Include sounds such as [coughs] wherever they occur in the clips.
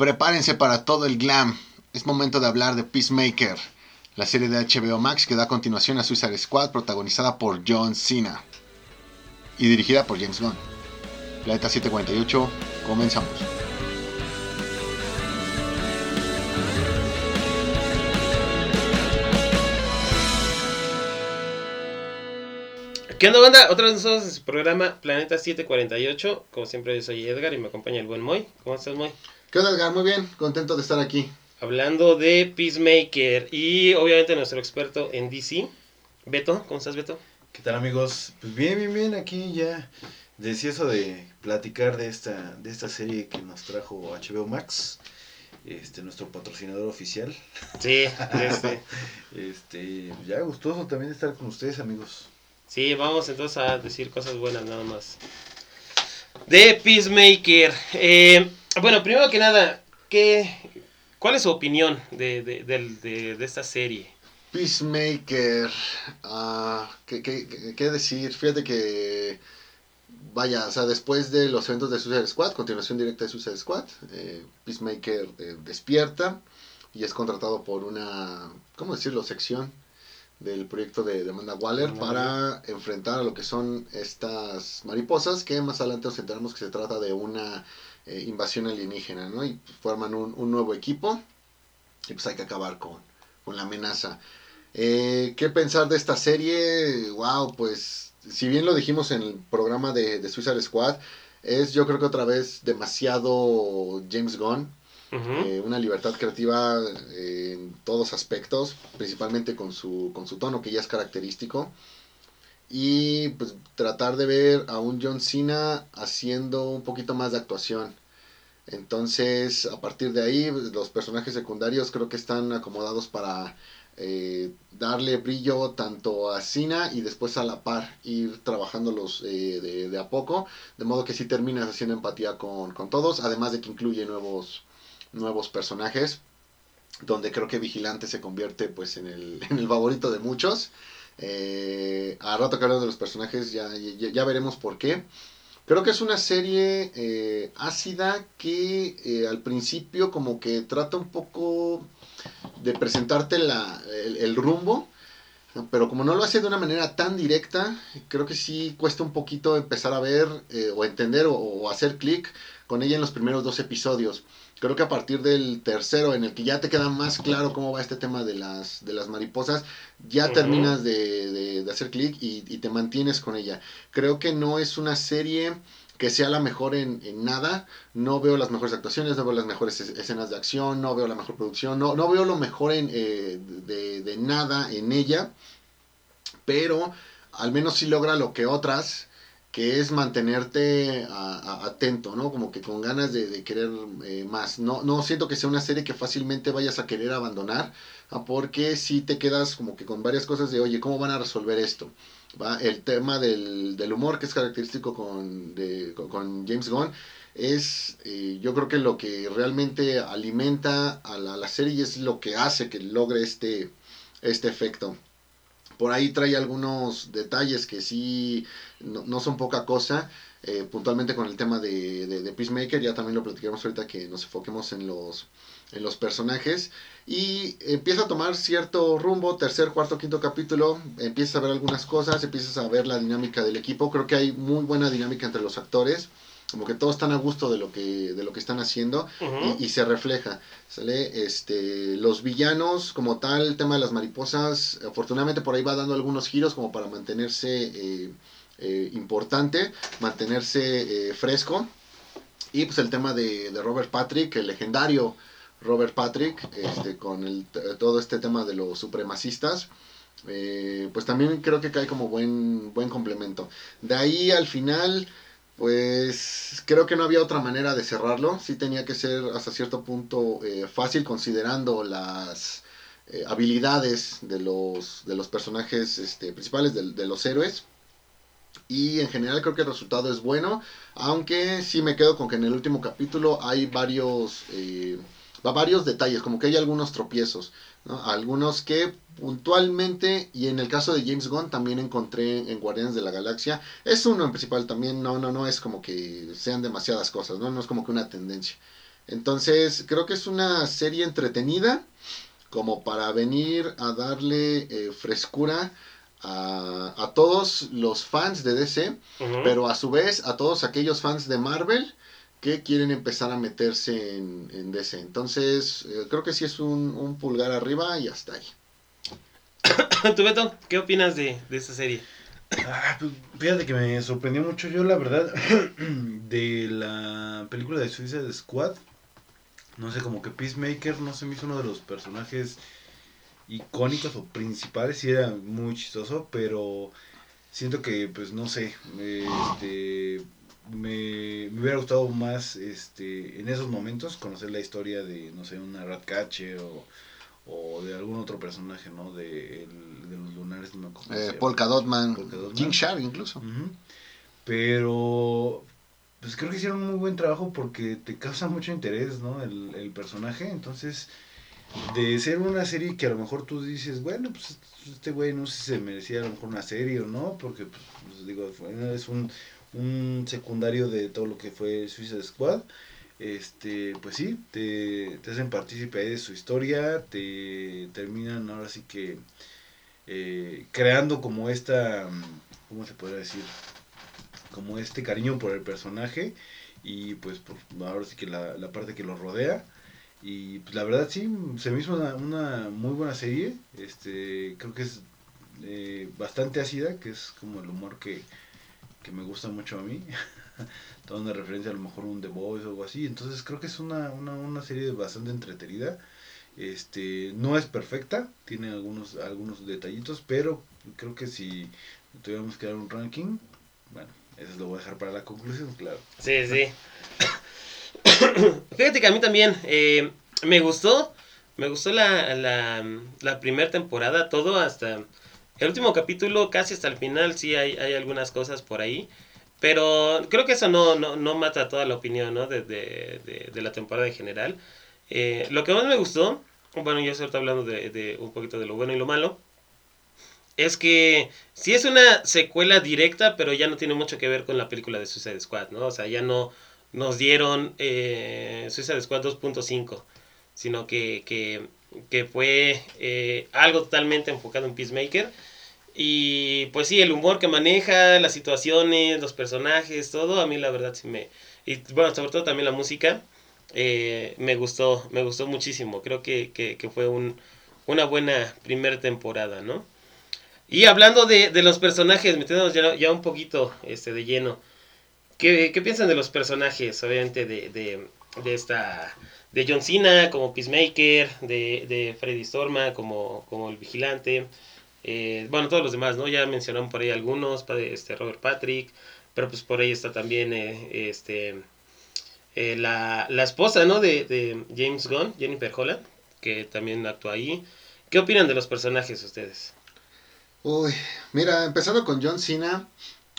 Prepárense para todo el glam. Es momento de hablar de Peacemaker, la serie de HBO Max que da continuación a Suicide Squad, protagonizada por John Cena y dirigida por James Gunn. Planeta 748, comenzamos. ¿Qué onda, banda? Otra vez nosotros en su programa Planeta 748. Como siempre, yo soy Edgar y me acompaña el buen Moy. ¿Cómo estás, Moy? ¿Qué onda, Edgar? Muy bien, contento de estar aquí. Hablando de Peacemaker y obviamente nuestro experto en DC, Beto. ¿Cómo estás, Beto? ¿Qué tal, amigos? Pues bien, bien, bien. Aquí ya deseoso de platicar de esta, de esta serie que nos trajo HBO Max. Este, nuestro patrocinador oficial. Sí, [laughs] este. este, ya gustoso también estar con ustedes, amigos. Sí, vamos entonces a decir cosas buenas nada más. De Peacemaker. Eh, bueno, primero que nada, ¿qué, ¿cuál es su opinión de, de, de, de esta serie? Peacemaker. ah, ¿qué, qué, qué- decir? Fíjate que. Vaya, o sea, después de los eventos de Suicide Squad, continuación directa de Suicide Squad, eh, Peacemaker eh, despierta y es contratado por una, ¿cómo decirlo?, sección del proyecto de, de Amanda Waller Amanda para enfrentar a lo que son estas mariposas, que más adelante nos enteramos que se trata de una eh, invasión alienígena, ¿no? Y forman un, un nuevo equipo y pues hay que acabar con, con la amenaza. Eh, ¿Qué pensar de esta serie? Wow, pues si bien lo dijimos en el programa de, de Suicide Squad, es yo creo que otra vez demasiado James Gunn, eh, una libertad creativa en todos aspectos, principalmente con su, con su tono que ya es característico. Y pues tratar de ver a un John Cena haciendo un poquito más de actuación. Entonces, a partir de ahí, los personajes secundarios creo que están acomodados para eh, darle brillo tanto a Cena y después a la par ir trabajándolos eh, de, de a poco, de modo que sí terminas haciendo empatía con, con todos, además de que incluye nuevos, nuevos personajes, donde creo que Vigilante se convierte pues en el, [laughs] en el favorito de muchos. Eh, a rato que hablamos de los personajes ya, ya, veremos por qué. Creo que es una serie eh, ácida que eh, al principio como que trata un poco de presentarte la, el, rumbo, pero como no lo hace de una manera tan directa, creo que sí cuesta un poquito empezar a ver eh, o entender o hacer clic con ella en los primeros dos episodios. Creo que a partir del tercero, en el que ya te queda más claro cómo va este tema de las, de las mariposas, ya terminas de, de- de hacer clic y, y te mantienes con ella. Creo que no es una serie que sea la mejor en, en nada. No veo las mejores actuaciones, no veo las mejores es- escenas de acción, no veo la mejor producción, no, no veo lo mejor en, eh, de, de nada en ella. Pero al menos sí logra lo que otras, que es mantenerte atento, ¿no? Como que con ganas de, querer eh, más. No, no siento que sea una serie que fácilmente vayas a querer abandonar, ah, porque si te quedas como que con varias cosas de, oye, ¿cómo van a resolver esto? ¿Va? El tema del, del humor, que es característico con, de- con, James Gunn, es eh, yo creo que lo que realmente alimenta a la, la serie y es lo que hace que logre este, este efecto. Por ahí trae algunos detalles que sí no, no son poca cosa. eh, puntualmente con el tema de, de, Peacemaker, ya también lo platicaremos ahorita que nos enfoquemos en los, en los personajes. Y empieza a tomar cierto rumbo, tercer, cuarto, quinto capítulo, empiezas a ver algunas cosas, empiezas a ver la dinámica del equipo. Creo que hay muy buena dinámica entre los actores, como que todos están a gusto de lo que, de lo que están haciendo y, y se refleja. ¿sale? Este, los villanos, como tal, el tema de las mariposas, afortunadamente por ahí va dando algunos giros como para mantenerse eh, eh, importante, mantenerse eh, fresco. Y pues el tema de, de Robert Patrick, el legendario Robert Patrick, este, con el, todo este tema de los supremacistas. pues también creo que cae como buen, buen complemento. De ahí al final, pues creo que no había otra manera de cerrarlo. Sí tenía que ser hasta cierto punto eh, fácil considerando las eh, habilidades de los, de los personajes este, principales, de, los héroes. Y en general creo que el resultado es bueno. Aunque sí me quedo con que en el último capítulo hay varios... eh, va varios detalles, como que hay algunos tropiezos, ¿no? Algunos que puntualmente, y en el caso de James Gunn también encontré en Guardianes de la Galaxia, es uno en principal también, no, no, no es como que sean demasiadas cosas, ¿no? No es como que una tendencia. Entonces, creo que es una serie entretenida, como para venir a darle eh, frescura a, a, todos los fans de DC, pero a su vez a todos aquellos fans de Marvel que quieren empezar a meterse en, en DC. Entonces, eh, creo que sí es un, un pulgar arriba y hasta ahí. [coughs] ¿Tú, Beto, qué opinas de, de esta serie? Ah, pues, fíjate que me sorprendió mucho yo, la verdad, [coughs] de la película de Suicide Squad. No sé, como que Peacemaker no se me hizo uno de los personajes icónicos o principales. Sí era muy chistoso, pero siento que, pues, no sé, este, me, me hubiera gustado más, este, en esos momentos, conocer la historia de, no sé, una Ratcatcher o, o de algún otro personaje, ¿no? De, el- de los lunares, no me Eh. Polka Dotman. King Shark incluso. Ujú. Pero pues creo que hicieron un muy buen trabajo porque te causa mucho interés, ¿no? El, el personaje. Entonces, de ser una serie que a lo mejor tú dices, bueno, pues este güey no sé si se merecía a lo mejor una serie o no, porque pues, pues, digo, es un, un secundario de todo lo que fue Suicide Squad. Este, pues sí, te, te hacen partícipe de su historia, te terminan ahora sí que eh, creando como esta, ¿cómo se podría decir? Como este cariño por el personaje y pues por, ahora sí que la, la parte que lo rodea. Y pues, la verdad sí, se me hizo una, una muy buena serie. Este, creo que es eh, bastante ácida, que es como el humor que, que me gusta mucho a mí. [laughs] Toda una referencia a lo mejor un The Voice o algo así. Entonces creo que es una, una, una serie bastante entretenida. Este, no es perfecta, tiene algunos, algunos detallitos, pero creo que si tuviéramos que dar un ranking, bueno, eso lo voy a dejar para la conclusión, claro. Sí, sí. [coughs] Fíjate que a mí también eh, me gustó. Me gustó la, la, la primera temporada, todo hasta el último capítulo, casi hasta el final, sí hay, hay algunas cosas por ahí. Pero creo que eso no, no, no mata toda la opinión ¿no? de, de, la temporada en general. Eh, lo que más me gustó, bueno, yo estoy hablando de un poquito de lo bueno y lo malo, es que sí es una secuela directa, pero ya no tiene mucho que ver con la película de Suicide Squad, ¿no? O sea, ya no nos dieron eh, Suicide Squad 2.5, sino que, que, que fue eh, algo totalmente enfocado en Peacemaker. Y pues sí, el humor que maneja, las situaciones, los personajes, todo, a mí la verdad sí me... Y bueno, sobre todo también la música, eh, me gustó, me gustó muchísimo. Creo que, que, que fue un, una buena primera temporada, ¿no? Y hablando de, de los personajes, metiéndonos ya, ya un poquito este, de lleno, ¿qué, qué piensan de los personajes, obviamente, de, de, de esta... De John Cena como Peacemaker, de, de Freddy Storma como, como el vigilante, eh, bueno, todos los demás, ¿no? Ya mencionaron por ahí algunos, este, Robert Patrick, pero pues por ahí está también eh, este, eh, la, la esposa, ¿no? De, de James Gunn, Jennifer Holland, que también actúa ahí. ¿Qué opinan de los personajes ustedes? Uy, mira, empezando con John Cena,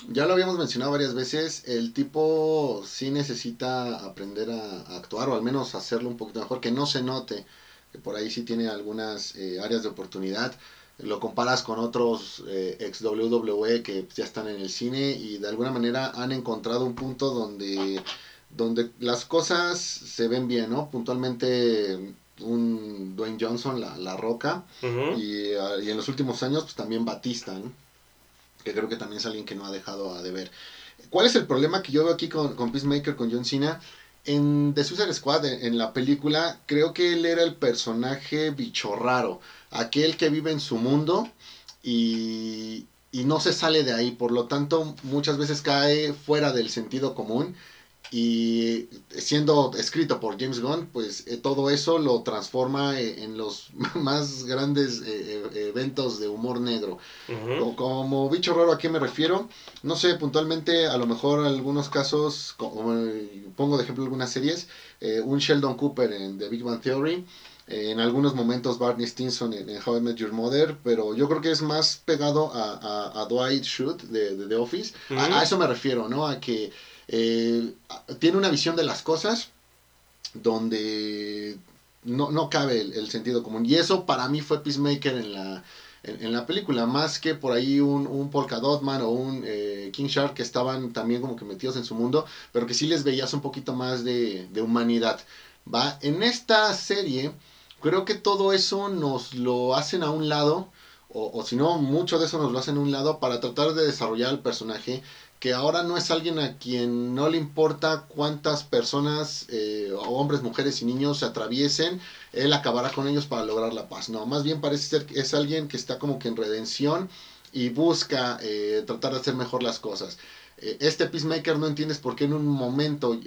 ya lo habíamos mencionado varias veces, el tipo sí necesita aprender a, a actuar o al menos hacerlo un poquito mejor, que no se note, que por ahí sí tiene algunas áreas de oportunidad. Lo comparas con otros eh, ex WWE que ya están en el cine y de alguna manera han encontrado un punto donde, donde las cosas se ven bien, ¿no? Puntualmente un Dwayne Johnson, la, la roca, y, ah, y en los últimos años, pues también Batista, ¿no? que creo que también es alguien que no ha dejado a deber. ¿Cuál es el problema que yo veo aquí con, con Peacemaker, con John Cena? En The Suicide Squad, en, la película, creo que él era el personaje bicho raro, aquel que vive en su mundo y, y no se sale de ahí, por lo tanto muchas veces cae fuera del sentido común y siendo escrito por James Gunn, pues eh, todo eso lo transforma eh, en los [laughs] más grandes eh, eventos de humor negro. Como bicho raro, ¿a qué me refiero? No sé, puntualmente, a lo mejor algunos casos, como pongo de ejemplo algunas series, un Sheldon Cooper en The Big Bang Theory, en algunos momentos Barney Stinson en, How I Met Your Mother, pero yo creo que es más pegado a, a- a Dwight Schrute de, de The Office. A, eso me refiero, ¿no? A que eh, tiene una visión de las cosas donde no, no cabe el, sentido común. Y eso para mí fue Peacemaker en la, en, la película, más que por ahí un, un Polka Dotman o un eh, King Shark que estaban también como que metidos en su mundo, pero que sí les veías un poquito más de, de humanidad. ¿va? En esta serie, creo que todo eso nos lo hacen a un lado, o, o si no, mucho de eso nos lo hacen a un lado para tratar de desarrollar el personaje que ahora no es alguien a quien no le importa cuántas personas, eh, hombres, mujeres y niños se atraviesen, él acabará con ellos para lograr la paz. No, más bien parece ser que es alguien que está como que en redención y busca eh, tratar de hacer mejor las cosas. Eh, este Peacemaker no entiendes por qué en un momento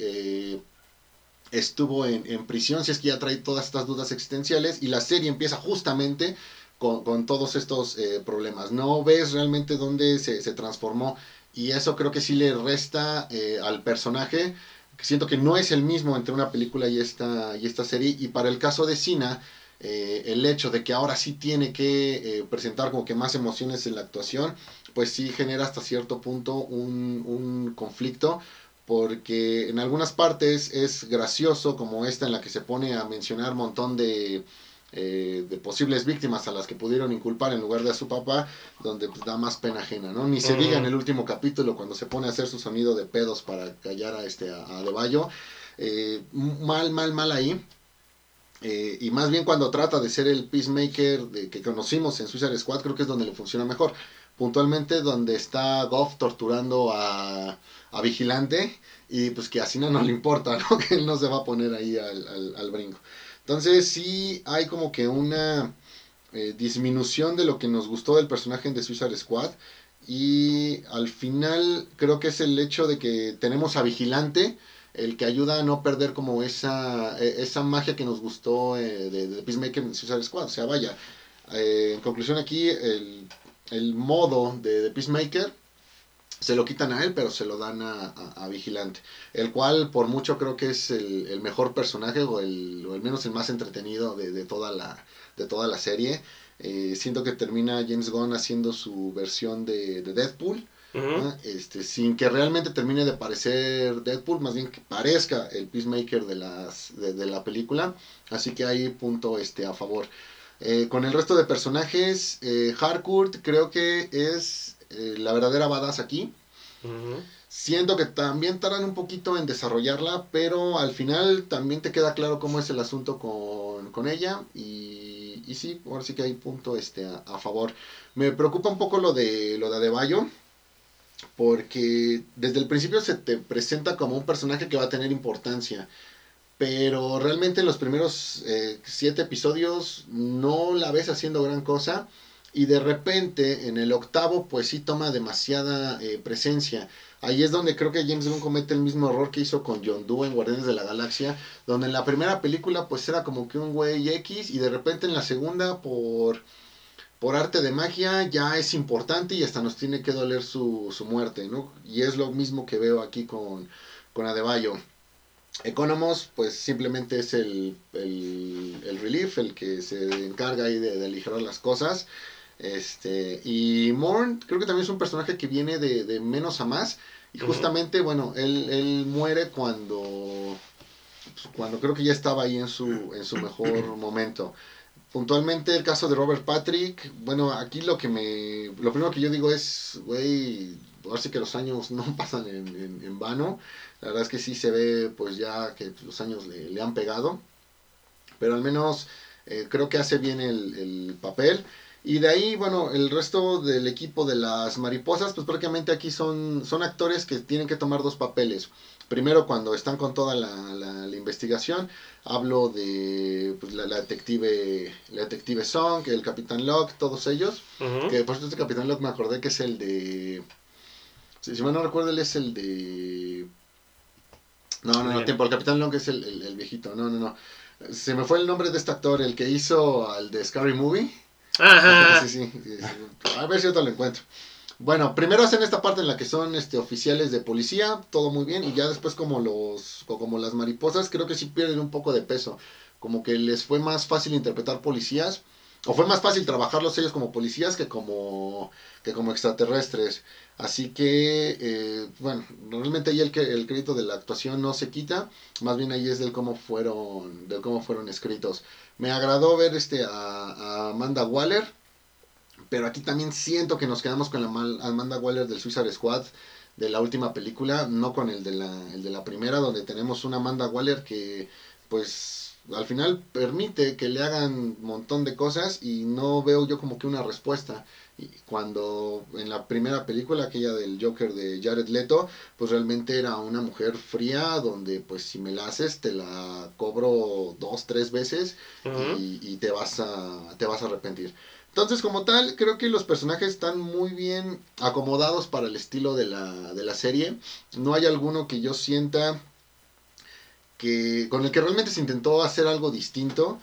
estuvo en, en, prisión, si es que ya trae todas estas dudas existenciales y la serie empieza justamente con, con todos estos problemas. No ves realmente dónde se, se, transformó y eso creo que sí le resta eh, al personaje. Siento que no es el mismo entre una película y esta, y esta serie y para el caso de Cina eh, el hecho de que ahora sí tiene que eh, presentar como que más emociones en la actuación, pues sí genera hasta cierto punto un, un, conflicto, porque en algunas partes es gracioso, como esta en la que se pone a mencionar un montón de, eh, de posibles víctimas a las que pudieron inculpar en lugar de a su papá, donde pues da más pena ajena, ¿no? Ni se uh -huh. diga en el último capítulo cuando se pone a hacer su sonido de pedos para callar a este a, a De Bayo, mal, mal, mal ahí. Eh, y más bien cuando trata de ser el peacemaker de, que conocimos en Suicide Squad, creo que es donde le funciona mejor. Puntualmente donde está Goff torturando a, a Vigilante y pues que así no, no le importa, [laughs] ¿no? que él no se va a poner ahí al, al, al brinco. Entonces sí hay como que una eh, disminución de lo que nos gustó del personaje de Suicide Squad y al final creo que es el hecho de que tenemos a Vigilante el que ayuda a no perder como esa, e, esa magia que nos gustó eh, de, de, Peacemaker en Suicide Squad. O sea, vaya, eh, en conclusión aquí, el, el modo de, de, Peacemaker se lo quitan a él, pero se lo dan a, a, a Vigilante. El cual, por mucho, creo que es el, el mejor personaje o el, o al menos el más entretenido de, de, toda, la, de toda la serie. Eh, siento que termina James Gunn haciendo su versión de, de Deadpool Uh -huh. este, sin que realmente termine de parecer Deadpool, más bien que parezca el Peacemaker de, las, de, de la película. Así que hay punto este, a favor. Eh, con el resto de personajes, eh, Harcourt creo que es eh, la verdadera badass aquí. Uh -huh. Siento que también tardan un poquito en desarrollarla, pero al final también te queda claro cómo es el asunto con, con ella. Y, y, sí, ahora sí que hay punto este, a, a, favor. Me preocupa un poco lo de lo de Adebayo porque desde el principio se te presenta como un personaje que va a tener importancia, pero realmente en los primeros eh, siete episodios no la ves haciendo gran cosa y de repente en el octavo pues sí toma demasiada eh, presencia. Ahí es donde creo que James Gunn comete el mismo error que hizo con John Doe en Guardianes de la Galaxia, donde en la primera película pues era como que un güey X y de repente en la segunda por por arte de magia ya es importante y hasta nos tiene que doler su, su muerte, ¿no? Y es lo mismo que veo aquí con, con Adebayo. Economos, pues simplemente es el, el, el, relief, el que se encarga ahí de, de aligerar las cosas. Este, y Morn creo que también es un personaje que viene de, de menos a más. Y justamente, uh -huh. bueno, él, él muere cuando, pues, cuando creo que ya estaba ahí en su, en su mejor [clears throat] momento. Puntualmente el caso de Robert Patrick, bueno, aquí lo que me, lo primero que yo digo es, güey, ahora sí que los años no [laughs] pasan en, en, en, vano, la verdad es que sí se ve pues ya que los años le, le han pegado, pero al menos eh, creo que hace bien el, el, papel. Y de ahí, bueno, el resto del equipo de las mariposas, pues prácticamente aquí son, son actores que tienen que tomar dos papeles primero cuando están con toda la, la, la investigación, hablo de pues, la, la, detective la detective Song, el Capitán Locke, todos ellos, uh -huh. que por cierto este Capitán Locke me acordé que es el de... Si, si mal no recuerdo, él es el de... No, no, no, tiempo, el Capitán Locke es el, el, el, viejito, no, no, no. Se me fue el nombre de este actor, el que hizo al de Scary Movie. Ajá. Sí, sí, A ver si te lo encuentro. Bueno, primero hacen esta parte en la que son este, oficiales de policía, todo muy bien, y ya después como los como las mariposas, creo que sí pierden un poco de peso, como que les fue más fácil interpretar policías, o fue más fácil trabajarlos ellos como policías que como, que como extraterrestres. Así que, eh, bueno, realmente ahí el, el crédito de la actuación no se quita, más bien ahí es del cómo fueron, del cómo fueron escritos. Me agradó ver este a, a Amanda Waller, pero aquí también siento que nos quedamos con la Amanda Waller del Suicide Squad de la última película, no con el de la, el de la primera, donde tenemos una Amanda Waller que pues al final permite que le hagan un montón de cosas y no veo yo como que una respuesta. Y cuando en la primera película, aquella del Joker de Jared Leto, pues realmente era una mujer fría donde pues si me la haces te la cobro dos, tres veces y, y, te, vas a, te vas a arrepentir. Entonces, como tal, creo que los personajes están muy bien acomodados para el estilo de la, de la serie. No hay alguno que yo sienta que con el que realmente se intentó hacer algo distinto.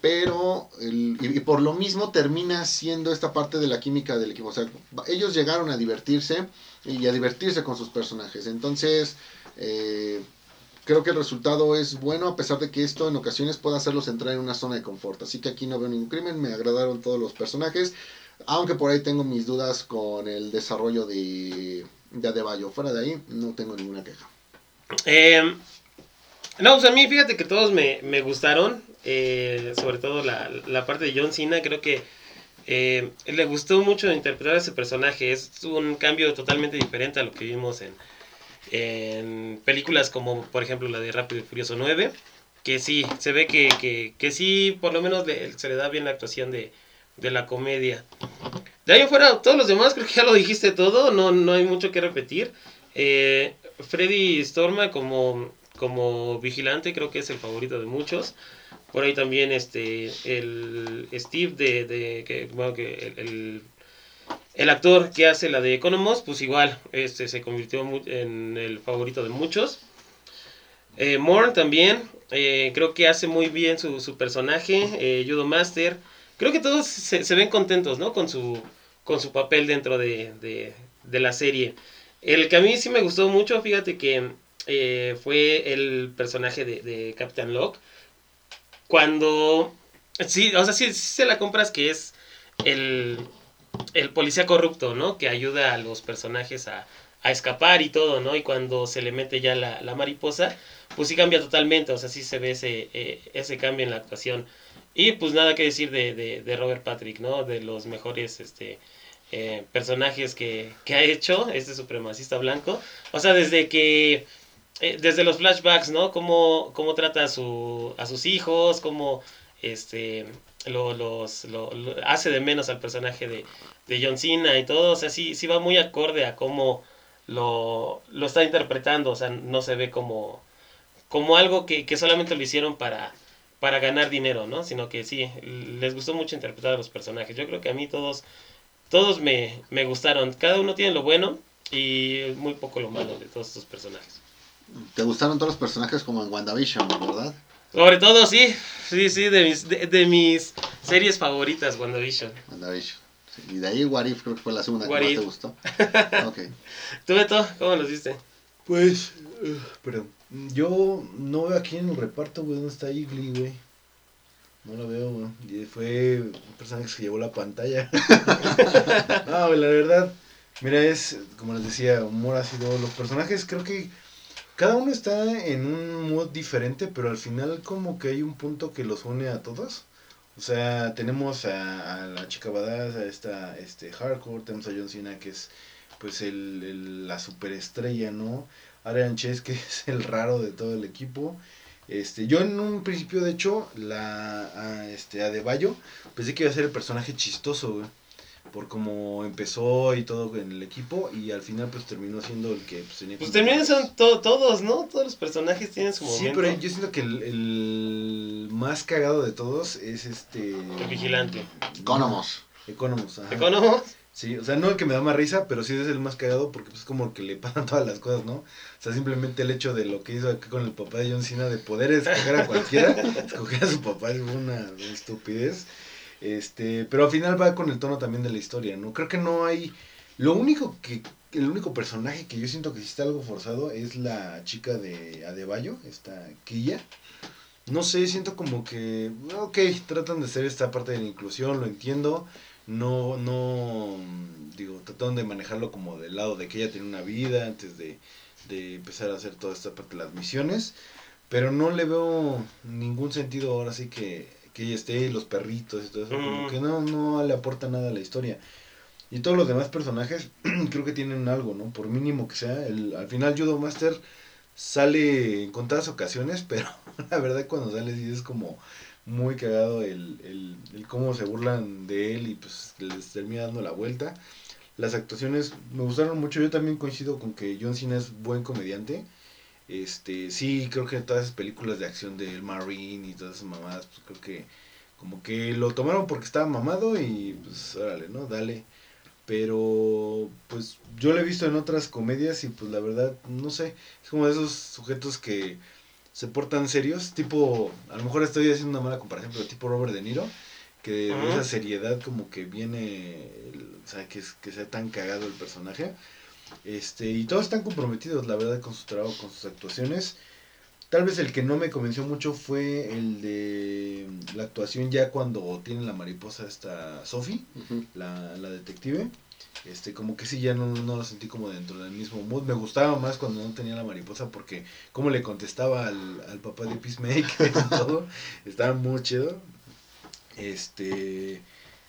Pero, y, por lo mismo termina siendo esta parte de la química del equipo. O sea, ellos llegaron a divertirse y a divertirse con sus personajes. Entonces, eh, creo que el resultado es bueno a pesar de que esto en ocasiones puede hacerlos entrar en una zona de confort. Así que aquí no veo ningún crimen, me agradaron todos los personajes, aunque por ahí tengo mis dudas con el desarrollo de, de Adebayo. Fuera de ahí no tengo ninguna queja. Eh, no, pues a mí fíjate que todos me, gustaron, eh, sobre todo la, la, parte de John Cena, creo que eh, le gustó mucho interpretar a ese personaje, es un cambio totalmente diferente a lo que vimos en en películas como por ejemplo la de Rápido y Furioso 9, que sí, se ve que, que, que sí, por lo menos se le da bien la actuación de, de la comedia. De ahí fuera, todos los demás creo que ya lo dijiste todo, no, no hay mucho que repetir. Eh, Freddy Storma como, como vigilante creo que es el favorito de muchos. Por ahí también este el Steve de, de que, el el actor que hace la de Economos, pues igual este, se convirtió en el favorito de muchos. Eh, Morn también, eh, creo que hace muy bien su, personaje, eh, Judo Master. Creo que todos se, ven contentos, ¿no? Con su, con su papel dentro de, la serie. El que a mí sí me gustó mucho, fíjate que eh, fue el personaje de, de Captain Locke. Cuando... Sí, o sea, sí se la compras que es el, el policía corrupto, ¿no? Que ayuda a los personajes a, escapar y todo, ¿no? Y cuando se le mete ya la, mariposa, pues sí cambia totalmente, o sea, sí se ve ese, eh, ese cambio en la actuación. Y pues nada que decir de, Robert Patrick, ¿no? De los mejores este, eh, personajes que, ha hecho este supremacista blanco. O sea, desde que... Eh, desde los flashbacks, ¿no? Cómo, cómo trata a, su, a sus hijos, cómo este, lo, los, lo, hace de menos al personaje de, de, John Cena y todo, o sea, sí, sí va muy acorde a cómo lo, lo está interpretando, o sea, no se ve como, como algo que, que solamente lo hicieron para, para ganar dinero, ¿no? Sino que sí, les gustó mucho interpretar a los personajes. Yo creo que a mí todos, todos me, me gustaron. Cada uno tiene lo bueno y muy poco lo malo de todos estos personajes. ¿Te gustaron todos los personajes como en WandaVision, verdad? Sobre todo, sí. Sí, sí, de mis, de, mis series favoritas, WandaVision. WandaVision. y de ahí Warif creo que fue la segunda que más te gustó. [laughs] ok. ¿Tú, Beto, cómo los viste? Pues, uh, perdón. Yo no veo aquí en el reparto, güey, dónde está Igli, güey. No lo veo, güey. Y fue un personaje que se llevó la pantalla. [laughs] no, güey, la verdad. Mira, es, como les decía, humor ha sido. Los personajes creo que cada uno está en un mood diferente, pero al final como que hay un punto que los une a todos. O sea, tenemos a, la chica badass, a esta este hardcore, tenemos a John Cena que es pues el, la superestrella, ¿no? Arian Chess que [laughs] es el raro de todo el equipo. Este, yo en un principio, de hecho, la a, este, a De Bayo, pensé que iba a ser el personaje chistoso, güey por cómo empezó y todo en el equipo y al final pues terminó siendo el que pues, tenía pues también son todos no todos los personajes tienen su momento sí pero yo siento que el, más cagado de todos es este el vigilante Economos Economos ajá. Economos Sí, o sea, no el que me da más risa, pero sí es el más cagado porque pues, es como el que le pasan [laughs] todas las cosas, ¿no? O sea, simplemente el hecho de lo que hizo aquí con el papá de John Cena de poder escoger a cualquiera, [laughs] escoger a su papá es una estupidez. Este, pero al final va con el tono también de la historia, ¿no? Creo que no hay. Lo único que. El único personaje que yo siento que sí está algo forzado es la chica de Adebayo, esta Quilla. no sé, siento como que, ok, tratan de hacer esta parte de la inclusión, lo entiendo, no, no, digo, trataron de manejarlo como del lado de que ella tiene una vida antes de, de empezar a hacer toda esta parte de las misiones, pero no le veo ningún sentido ahora sí que, que ella esté, los perritos y todo eso, como Mm. que no, no le aporta nada a la historia. Y todos los demás personajes [clears throat] creo que tienen algo, ¿no? Por mínimo que sea, el, al final Judo Master sale en contadas ocasiones, [laughs] pero la verdad cuando sale sí es como muy cagado el, el, el cómo se burlan de él y pues les termina dando la vuelta. Las actuaciones me gustaron mucho, yo también coincido con que John Cena es buen comediante. Este, sí, creo que todas esas películas de acción del Marine y todas esas mamadas, pues creo que como que lo tomaron porque estaba mamado y pues órale, ¿no? Dale. Pero pues yo lo he visto en otras comedias y pues la verdad, no sé, es como de esos sujetos que se portan serios, tipo, a lo mejor estoy haciendo una mala comparación, pero tipo Robert De Niro, que de esa seriedad como que viene, el- o sea, que, que sea tan cagado el personaje. Este, y todos están comprometidos, la verdad, con su trabajo, con sus actuaciones. Tal vez el que no me convenció mucho fue el de la actuación ya cuando tiene la mariposa esta Sophie, la, la detective. Este, como que sí, ya no, no lo sentí como dentro del mismo mood. Me gustaba más cuando no tenía la mariposa porque como le contestaba al, al papá de Peacemaker y todo, [laughs] estaba muy chido. Este,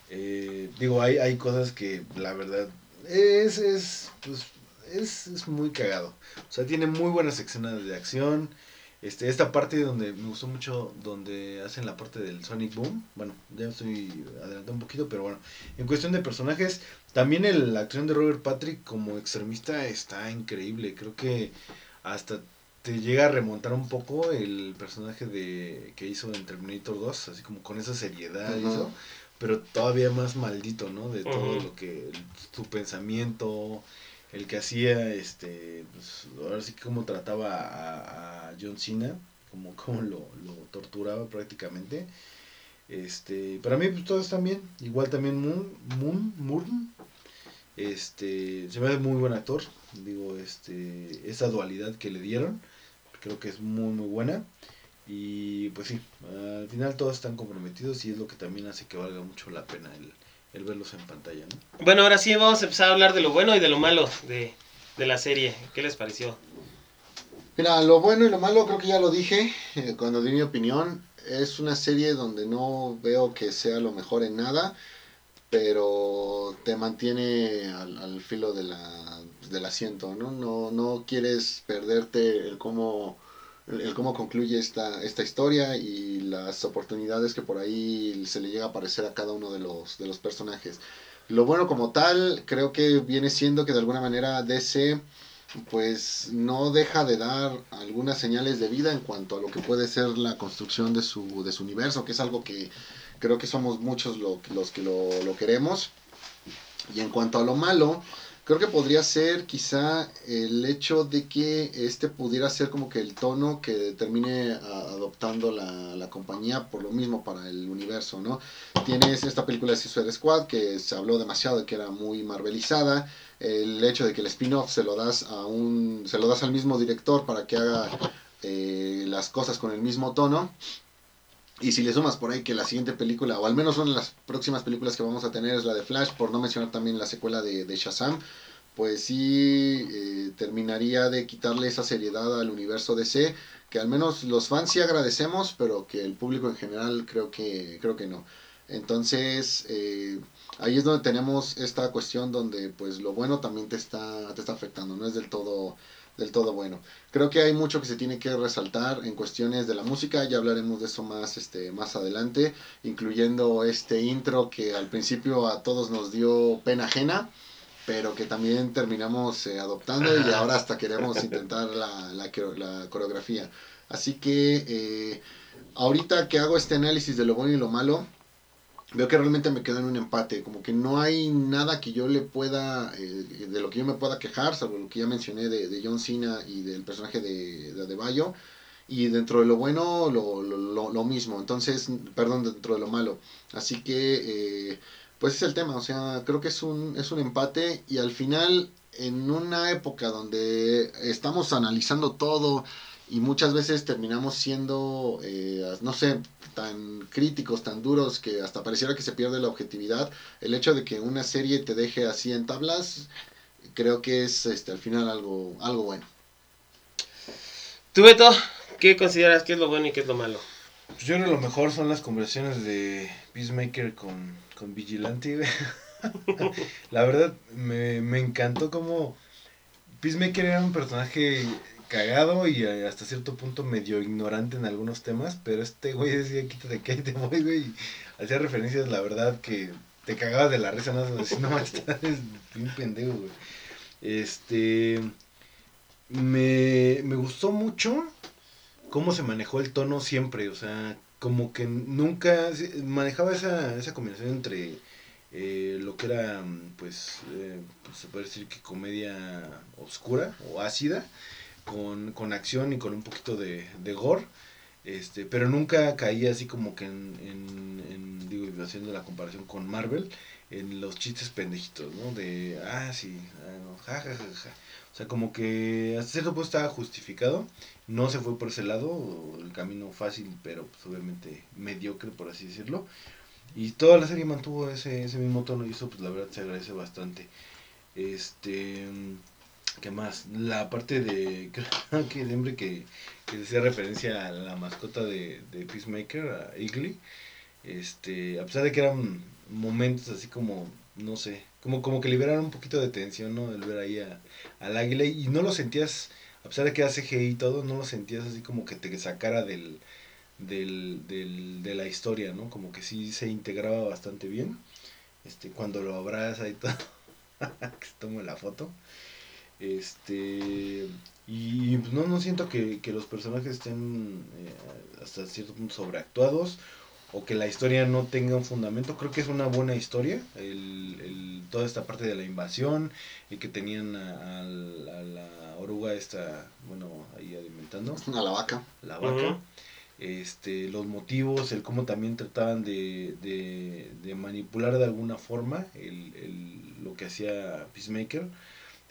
eh, digo, hay, hay cosas que la verdad es, es, pues, es, es muy cagado. O sea, tiene muy buenas escenas de acción. Este, esta parte donde me gustó mucho, donde hacen la parte del Sonic Boom. Bueno, ya estoy adelantando un poquito, pero bueno. En cuestión de personajes, también el, la acción de Robert Patrick como extremista está increíble. Creo que hasta te llega a remontar un poco el personaje de que hizo en Terminator 2, así como con esa seriedad y eso, pero todavía más maldito, ¿no? De todo lo que el- su pensamiento, el que hacía, este, pues, ahora sí que cómo trataba a, a John Cena, como, como lo, lo torturaba prácticamente. Este, para mí pues todos están bien, igual también Moon, Moon, Moon, este, se me hace muy buen actor, digo, este, esa dualidad que le dieron, creo que es muy muy buena y pues sí, al final todos están comprometidos y es lo que también hace que valga mucho la pena el, el verlos en pantalla, ¿no? Bueno, ahora sí vamos a empezar a hablar de lo bueno y de lo malo de, de la serie. ¿Qué les pareció? Mira, lo bueno y lo malo creo que ya lo dije eh, cuando di mi opinión. Es una serie donde no veo que sea lo mejor en nada, pero te mantiene al, al filo de la, del asiento, ¿no? No, no quieres perderte el cómo, el, cómo concluye esta, esta historia y las oportunidades que por ahí se le llega a aparecer a cada uno de los, de los personajes. Lo bueno como tal, creo que viene siendo que de alguna manera DC pues no deja de dar algunas señales de vida en cuanto a lo que puede ser la construcción de su, de su universo, que es algo que creo que somos muchos lo- los que lo, lo queremos. Y en cuanto a lo malo, creo que podría ser quizá el hecho de que este pudiera ser como que el tono que termine adoptando la, la compañía por lo mismo para el universo, ¿no? Tienes esta película de Suicide Squad que se habló demasiado de que era muy marvelizada, el hecho de que el spin-off se lo das a un se lo das al mismo director para que haga eh, las cosas con el mismo tono y si le sumas por ahí que la siguiente película o al menos una de las próximas películas que vamos a tener es la de Flash por no mencionar también la secuela de, Shazam pues sí eh, terminaría de quitarle esa seriedad al universo DC que al menos los fans sí agradecemos pero que el público en general creo que creo que no. Entonces eh, ahí es donde tenemos esta cuestión donde pues lo bueno también te está te está afectando no es del todo del todo bueno. Creo que hay mucho que se tiene que resaltar en cuestiones de la música ya hablaremos de eso más este más adelante incluyendo este intro que al principio a todos nos dio pena ajena pero que también terminamos eh, adoptando y ahora hasta queremos intentar la, la, la coreografía. Así que eh, ahorita que hago este análisis de lo bueno y lo malo veo que realmente me quedo en un empate, como que no hay nada que yo le pueda, eh, de lo que yo me pueda quejar, salvo lo que ya mencioné de, de John Cena y del personaje de, de Adebayo, y dentro de lo bueno, lo, lo, lo- mismo, entonces, perdón, dentro de lo malo, así que, eh, pues es el tema, o sea, creo que es un, es un empate, y al final, en una época donde estamos analizando todo, y muchas veces terminamos siendo, eh, no sé, tan críticos, tan duros, que hasta pareciera que se pierde la objetividad. El hecho de que una serie te deje así en tablas, creo que es este, al final algo, algo bueno. ¿Tú, Beto, qué consideras que es lo bueno y qué es lo malo? Pues yo creo que lo mejor son las conversaciones de Peacemaker con, con Vigilante. [laughs] la verdad, me, me encantó como Peacemaker era un personaje cagado y eh, hasta cierto punto medio ignorante en algunos temas, pero este güey decía, quítate que ahí te voy, güey. Hacía referencias, la verdad, que te cagabas de la risa, no no, [laughs] estás bien pendejo, güey. Este. Me, me gustó mucho cómo se manejó el tono siempre, o sea, como que nunca manejaba esa, esa combinación entre eh, lo que era, pues, eh, pues, se puede decir que comedia oscura o ácida, con, con acción y con un poquito de, de gore. Este, pero nunca caía así como que en, en, digo, haciendo la comparación con Marvel, en los chistes pendejitos, ¿no? De, ah, sí, ah, ja, ja, ja, ja. O sea, como que hasta cierto punto estaba justificado, no se fue por ese lado, el camino fácil, pero pues obviamente mediocre, por así decirlo. Y toda la serie mantuvo ese, ese mismo tono y eso pues la verdad se agradece bastante. Este, ¿qué más? La parte de, [laughs] creo que el hombre que, que decía referencia a la mascota de, de Peacemaker, a Eagly, este, a pesar de que eran momentos así como, no sé, como, como que liberaron un poquito de tensión, ¿no? El ver ahí a, al águila y no lo sentías, a pesar de que era CGI y todo, no lo sentías así como que te sacara del, del, del, de la historia, ¿no? Como que sí se integraba bastante bien, este, cuando lo abraza y todo, [laughs] que se toma la foto. Este, y pues, no, no siento que, que los personajes estén eh, hasta cierto punto sobreactuados o que la historia no tenga un fundamento. Creo que es una buena historia, el, el, toda esta parte de la invasión y que tenían a, a, la, a la oruga esta, bueno, ahí alimentando. A la vaca. La vaca. Uh -huh. Este, los motivos, el cómo también trataban de, de, de manipular de alguna forma el, el, lo que hacía Peacemaker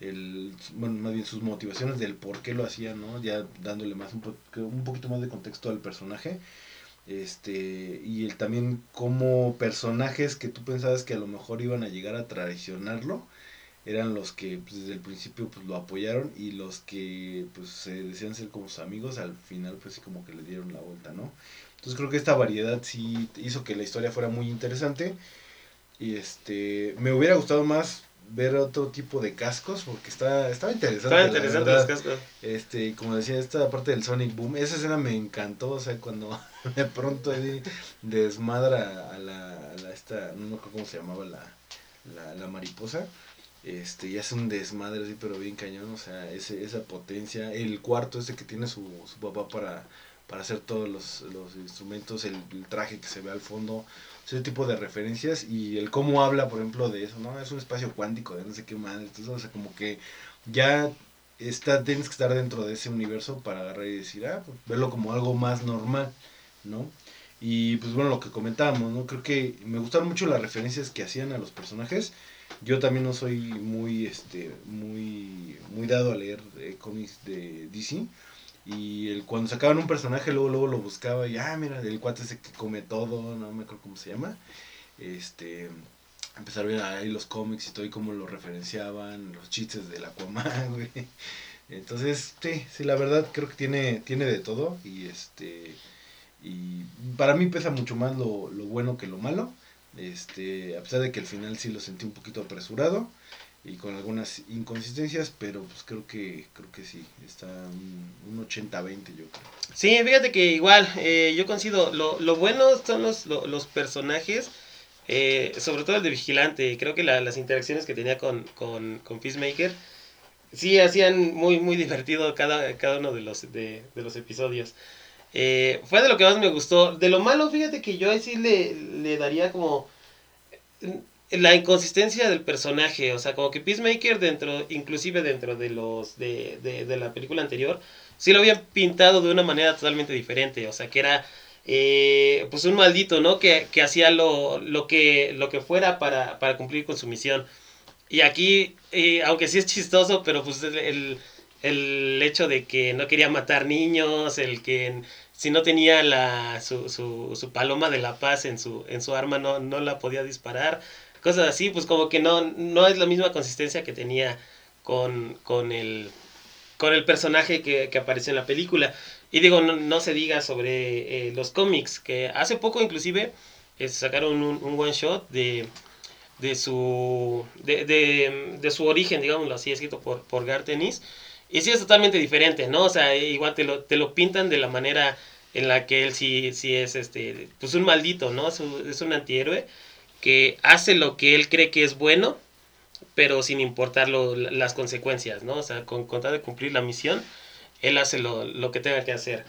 el, bueno, más bien sus motivaciones del por qué lo hacían, ¿no? Ya dándole más un, po un poquito más de contexto al personaje. Este, y el también como personajes que tú pensabas que a lo mejor iban a llegar a traicionarlo, eran los que pues, desde el principio pues lo apoyaron y los que pues se decían ser como sus amigos, al final pues sí como que le dieron la vuelta, ¿no? Entonces creo que esta variedad sí hizo que la historia fuera muy interesante. Y este, me hubiera gustado más ver otro tipo de cascos porque está estaba interesante. Estaba interesante los cascos. Este, como decía, esta parte del Sonic Boom, esa escena me encantó, o sea, cuando [laughs] de pronto Eddie desmadra a la, a la esta, no me acuerdo cómo se llamaba la, la, la mariposa. Este, y hace un desmadre así, pero bien cañón, o sea, ese, esa potencia, el cuarto ese que tiene su, su papá para, para hacer todos los, los instrumentos, el, el traje que se ve al fondo, ese tipo de referencias y el cómo habla, por ejemplo, de eso, ¿no? Es un espacio cuántico, de no sé qué más, entonces, o sea, como que ya está, tienes que estar dentro de ese universo para agarrar y decir, ah, pues, verlo como algo más normal, ¿no? Y pues bueno, lo que comentábamos, ¿no? Creo que me gustaron mucho las referencias que hacían a los personajes. Yo también no soy muy, este, muy, muy dado a leer eh, cómics de DC. Y el, cuando sacaban un personaje, luego, luego lo buscaba y, ah, mira, el cuate ese que come todo, no me acuerdo cómo se llama. Este, empezar a ver ahí los cómics y todo y cómo lo referenciaban, los chistes del Aquaman, [laughs] güey. Entonces, sí, sí, la verdad creo que tiene, tiene de todo y este, y para mí pesa mucho más lo, lo bueno que lo malo. Este, a pesar de que al final sí lo sentí un poquito apresurado y con algunas inconsistencias, pero pues creo que creo que sí, está un, un 80-20 yo creo. Sí, fíjate que igual, eh, yo considero, lo, lo bueno son los, lo, los personajes, eh, sobre todo el de Vigilante, creo que la, las interacciones que tenía con, con, con Peacemaker, sí hacían muy, muy divertido cada, cada uno de los, de, de los episodios. Eh, fue de lo que más me gustó. De lo malo, fíjate que yo ahí sí le, le daría como la inconsistencia del personaje, o sea, como que Peacemaker dentro, inclusive dentro de los de, de, de, la película anterior, sí lo habían pintado de una manera totalmente diferente, o sea, que era eh, pues un maldito, ¿no? Que, que hacía lo, lo, que, lo que fuera para, para cumplir con su misión. Y aquí, eh, aunque sí es chistoso, pero pues el, el hecho de que no quería matar niños, el que si no tenía la, su, su, su paloma de la paz en su, en su arma no, no la podía disparar, cosas así, pues como que no, no es la misma consistencia que tenía con, con, el, con el personaje que, que aparece en la película. Y digo, no, no se diga sobre eh, los cómics, que hace poco inclusive eh, sacaron un, un one shot de, de su de, de, de, su origen, digámoslo así, escrito por, por Gartenis. Y sí es totalmente diferente, ¿no? O sea, igual te lo, te lo pintan de la manera en la que él sí, sí es este, pues un maldito, ¿no? Es un, es un antihéroe que hace lo que él cree que es bueno, pero sin importar lo, las consecuencias, ¿no? O sea, con, con tal de cumplir la misión, él hace lo, lo que tenga que hacer.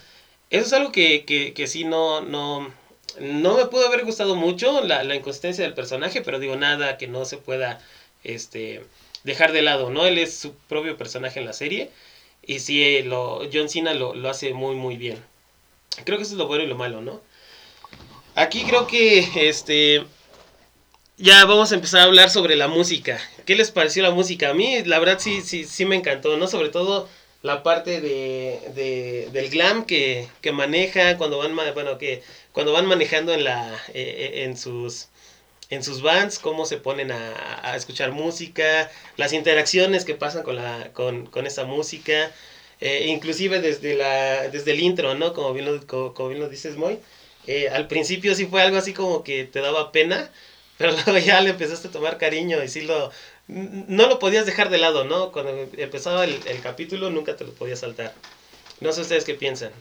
Eso es algo que, que, que sí no, no, no me pudo haber gustado mucho, la, la inconsistencia del personaje, pero digo, nada que no se pueda este, dejar de lado, ¿no? Él es su propio personaje en la serie y sí, lo, John Cena lo, lo hace muy, muy bien. Creo que eso es lo bueno y lo malo, ¿no? Aquí creo que este ya vamos a empezar a hablar sobre la música. ¿Qué les pareció la música? A mí, la verdad, sí, sí, sí me encantó, ¿no? Sobre todo la parte de, de del glam que, que, maneja cuando van, bueno, que cuando van manejando en la, eh, en sus, en sus bands, cómo se ponen a, a, escuchar música, las interacciones que pasan con la, con, con esa música, eh, inclusive desde la, desde el intro, ¿no? Como bien lo, como, como bien lo dices, Moy. Eh, al principio sí fue algo así como que te daba pena, pero luego ya le empezaste a tomar cariño y sí lo, no lo podías dejar de lado, ¿no? Cuando empezaba el, el capítulo nunca te lo podías saltar. No sé ustedes qué piensan.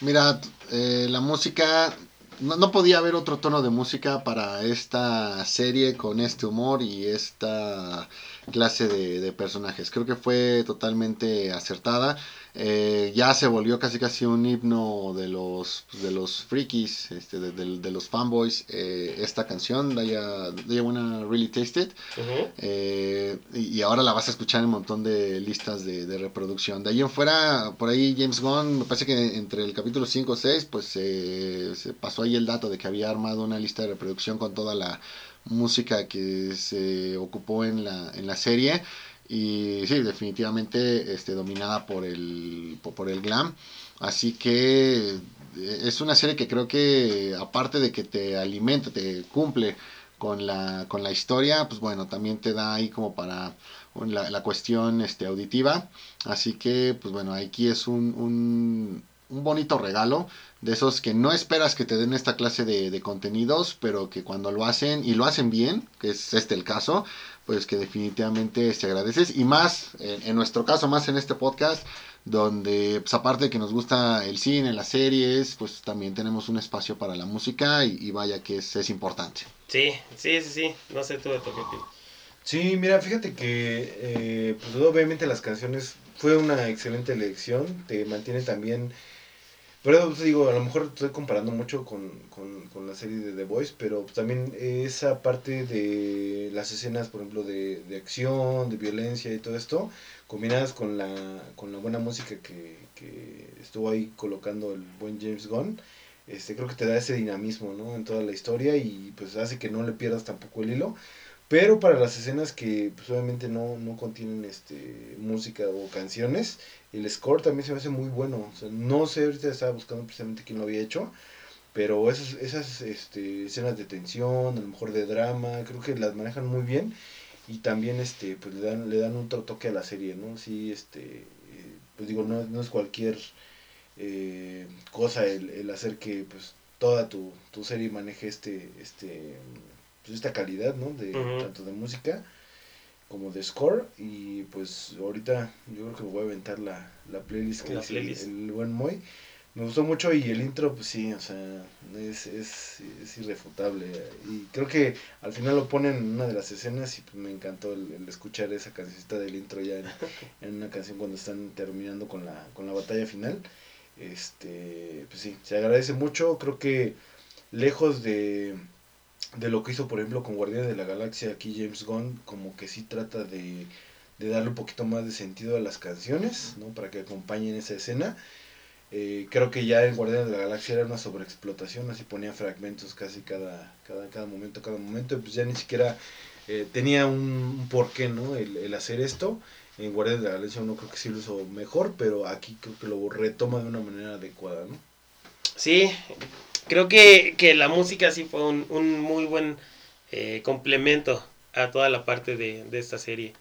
Mira, eh, la música, no, no, podía haber otro tono de música para esta serie con este humor y esta clase de, de personajes. Creo que fue totalmente acertada. Eh, ya se volvió casi casi un himno de los de los frikis, este, de, de, de los fanboys, eh, esta canción, Daya, Wanna Really Taste It, uh -huh. eh, y, y, ahora la vas a escuchar en un montón de listas de, de, reproducción. De ahí en fuera, por ahí James Gunn, me parece que entre el capítulo 5 o 6, pues se pasó ahí el dato de que había armado una lista de reproducción con toda la música que se ocupó en la, en la serie y sí, definitivamente este, dominada por el, por, el glam. Así que eh, es una serie que creo que aparte de que te alimenta, te cumple con la, con la historia, pues bueno, también te da ahí como para la, la cuestión este, auditiva. Así que, pues bueno, aquí es un, un, un bonito regalo de esos que no esperas que te den esta clase de, de, contenidos, pero que cuando lo hacen y lo hacen bien, que es este el caso, pues que definitivamente se agradeces y más en, en nuestro caso, más en este podcast, donde pues aparte de que nos gusta el cine, las series, pues también tenemos un espacio para la música y, y vaya que es, es, importante. Sí, sí, sí, sí, no sé tú de tu Sí, mira, fíjate que eh, pues obviamente las canciones fue una excelente elección, te mantiene también pero digo, a lo mejor estoy comparando mucho con, con, con, la serie de The Voice, pero también esa parte de las escenas, por ejemplo, de, de acción, de violencia y todo esto, combinadas con la, con la buena música que, que estuvo ahí colocando el buen James Gunn, este, creo que te da ese dinamismo ¿no? en toda la historia y pues hace que no le pierdas tampoco el hilo. Pero para las escenas que pues, obviamente no, no contienen este, música o canciones, el score también se me hace muy bueno. O sea, no sé, ahorita estaba buscando precisamente quién lo había hecho, pero esas, esas este, escenas de tensión, a lo mejor de drama, creo que las manejan muy bien y también este, pues, le, dan, le dan otro toque a la serie, ¿no? Sí, este, pues digo, no, no es cualquier eh, cosa el, el, hacer que pues, toda tu, tu serie maneje este... este pues, esta calidad, ¿no? De, uh -huh. Tanto de música como de score. Y pues ahorita yo creo que me voy a aventar la, la playlist que la es playlist. El, el, buen Moy. Me gustó mucho y el intro, pues sí, o sea, es, es, es, irrefutable. Y creo que al final lo ponen en una de las escenas y pues me encantó el, el escuchar esa cancioncita del intro ya en, [laughs] en, una canción cuando están terminando con la, con la batalla final. Este, pues sí, se agradece mucho. Creo que lejos de de lo que hizo por ejemplo con Guardianes de la Galaxia aquí James Gunn como que sí trata de, de darle un poquito más de sentido a las canciones no para que acompañen esa escena. Eh, creo que ya en Guardianes de la Galaxia era una sobreexplotación así ponía fragmentos casi cada cada cada momento cada momento pues ya ni siquiera eh, tenía un, un porqué no el, el, hacer esto. En Guardianes de la Galaxia no creo que sí lo hizo mejor, pero aquí creo que lo retoma de una manera adecuada, ¿no? Sí, creo que, que la música sí fue un, un muy buen eh, complemento a toda la parte de, de esta serie.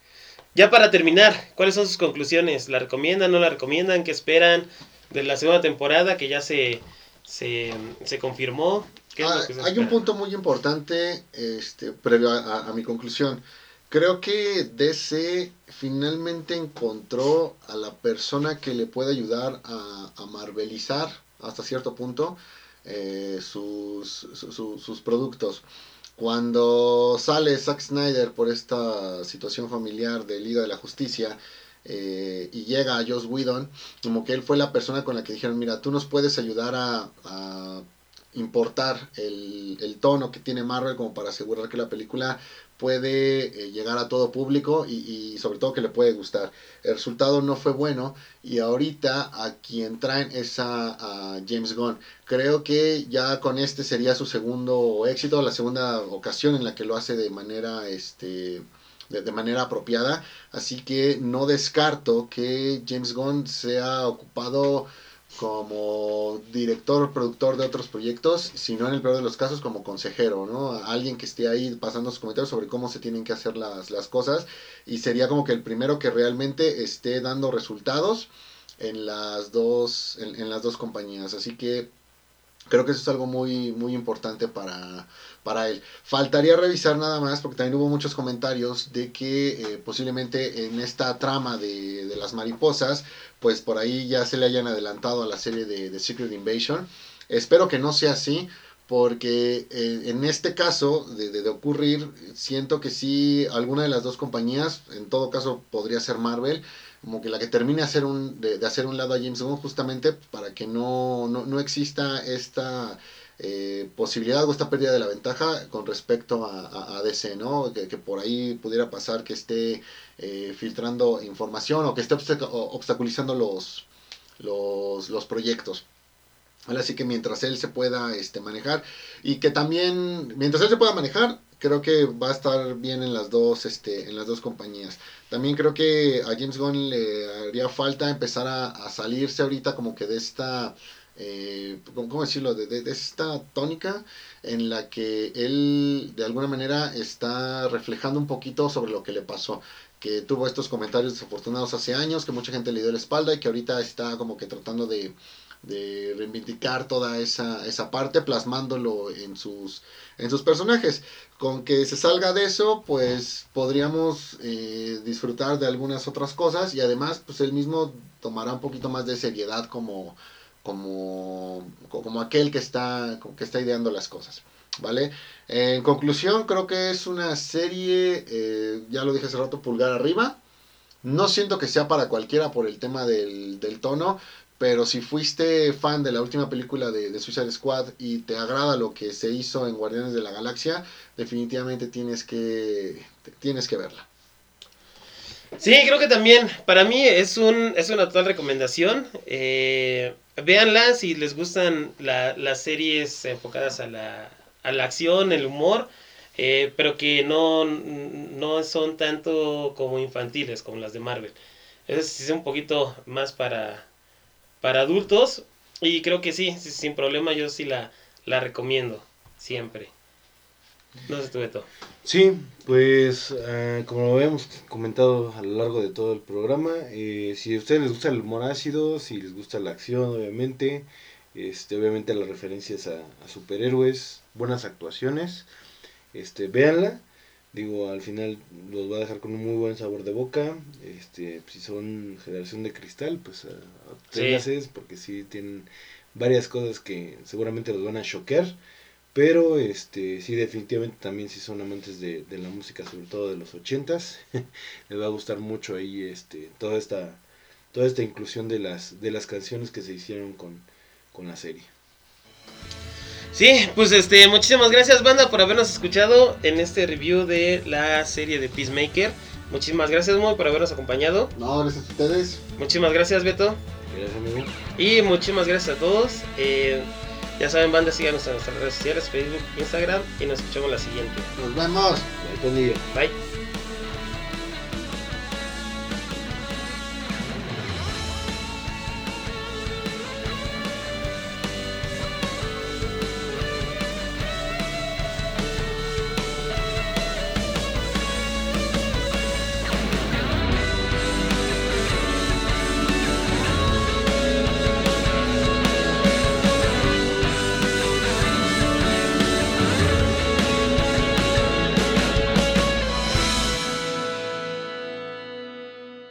Ya para terminar, ¿cuáles son sus conclusiones? ¿La recomiendan, no la recomiendan? ¿Qué esperan de la segunda temporada que ya se, se, se confirmó? ¿Qué es lo Ah, que se hay un punto muy importante este, previo a, a- a mi conclusión. Creo que DC finalmente encontró a la persona que le puede ayudar a, a marvelizar hasta cierto punto eh, sus, su- su- sus productos. Cuando sale Zack Snyder por esta situación familiar de Liga de la Justicia eh, y llega a Joss Whedon, como que él fue la persona con la que dijeron, mira, tú nos puedes ayudar a, a importar el, el tono que tiene Marvel como para asegurar que la película puede eh, llegar a todo público y, y sobre todo que le puede gustar. El resultado no fue bueno y ahorita a quien traen es a, a James Gunn. Creo que ya con este sería su segundo éxito, la segunda ocasión en la que lo hace de manera este de, de manera apropiada, así que no descarto que James Gunn sea ocupado como director, productor de otros proyectos, sino en el peor de los casos como consejero, ¿no? Alguien que esté ahí pasando sus comentarios sobre cómo se tienen que hacer las, las cosas y sería como que el primero que realmente esté dando resultados en las dos, en, en las dos compañías. Así que creo que eso es algo muy, muy importante para, para él. Faltaría revisar nada más, porque también hubo muchos comentarios de que eh, posiblemente en esta trama de, de las mariposas, pues por ahí ya se le hayan adelantado a la serie de, de Secret Invasion. Espero que no sea así, porque eh, en este caso de, de, de, ocurrir, siento que sí, alguna de las dos compañías, en todo caso podría ser Marvel, como que la que termine hacer un, de, hacer un lado a James Gunn justamente para que no, no, no exista esta eh, posibilidad o esta pérdida de la ventaja con respecto a, a, DC, ¿no? Que, por ahí pudiera pasar que esté eh, filtrando información o que esté obstac obstaculizando los, los, los proyectos. Así que mientras él se pueda este, manejar y que también, mientras él se pueda manejar, creo que va a estar bien en las dos, este, en las dos compañías. También creo que a James Gunn le haría falta empezar a, a salirse ahorita como que de esta, eh, ¿cómo decirlo? De, de, de, esta tónica en la que él de alguna manera está reflejando un poquito sobre lo que le pasó que tuvo estos comentarios desafortunados hace años, que mucha gente le dio la espalda y que ahorita está como que tratando de, de reivindicar toda esa, esa parte, plasmándolo en sus, en sus personajes. Con que se salga de eso, pues podríamos eh, disfrutar de algunas otras cosas y además, pues él mismo tomará un poquito más de seriedad como, como, como aquel que está, que está ideando las cosas. ¿Vale? En conclusión, creo que es una serie, eh, ya lo dije hace rato, pulgar arriba. No siento que sea para cualquiera por el tema del, del tono, pero si fuiste fan de la última película de, de, Suicide Squad y te agrada lo que se hizo en Guardianes de la Galaxia, definitivamente tienes que, tienes que verla. Sí, creo que también para mí es, un, es una total recomendación. Eh, véanla si les gustan la, las series enfocadas a la, a la acción, el humor, eh, pero que no, no son tanto como infantiles como las de Marvel. Es, es un poquito más para, para adultos y creo que sí, sin problema yo sí la, la recomiendo, siempre. No sé tú, Beto. Sí, pues uh, como lo habíamos comentado a lo largo de todo el programa, eh, si a ustedes les gusta el humor ácido, si les gusta la acción, obviamente, este, obviamente las referencias a, a superhéroes, buenas actuaciones, este, véanla. Digo, al final los va a dejar con un muy buen sabor de boca. Este, si son generación de cristal, pues téngase, sí. porque sí tienen varias cosas que seguramente los van a choquear. Pero este sí, definitivamente también si son amantes de, de la música, sobre todo de los ochentas, [laughs] les va a gustar mucho ahí este toda esta toda esta inclusión de las de las canciones que se hicieron con, con la serie. Sí, pues este, muchísimas gracias banda por habernos escuchado en este review de la serie de Peacemaker. Muchísimas gracias Moy por habernos acompañado. No, gracias a ustedes. Muchísimas gracias Beto. Gracias amigo. Y muchísimas gracias a todos. Eh, ya saben, banda, síganos en nuestras redes sociales, Facebook, Instagram y nos escuchamos la siguiente. Nos vemos. Bye. Bye.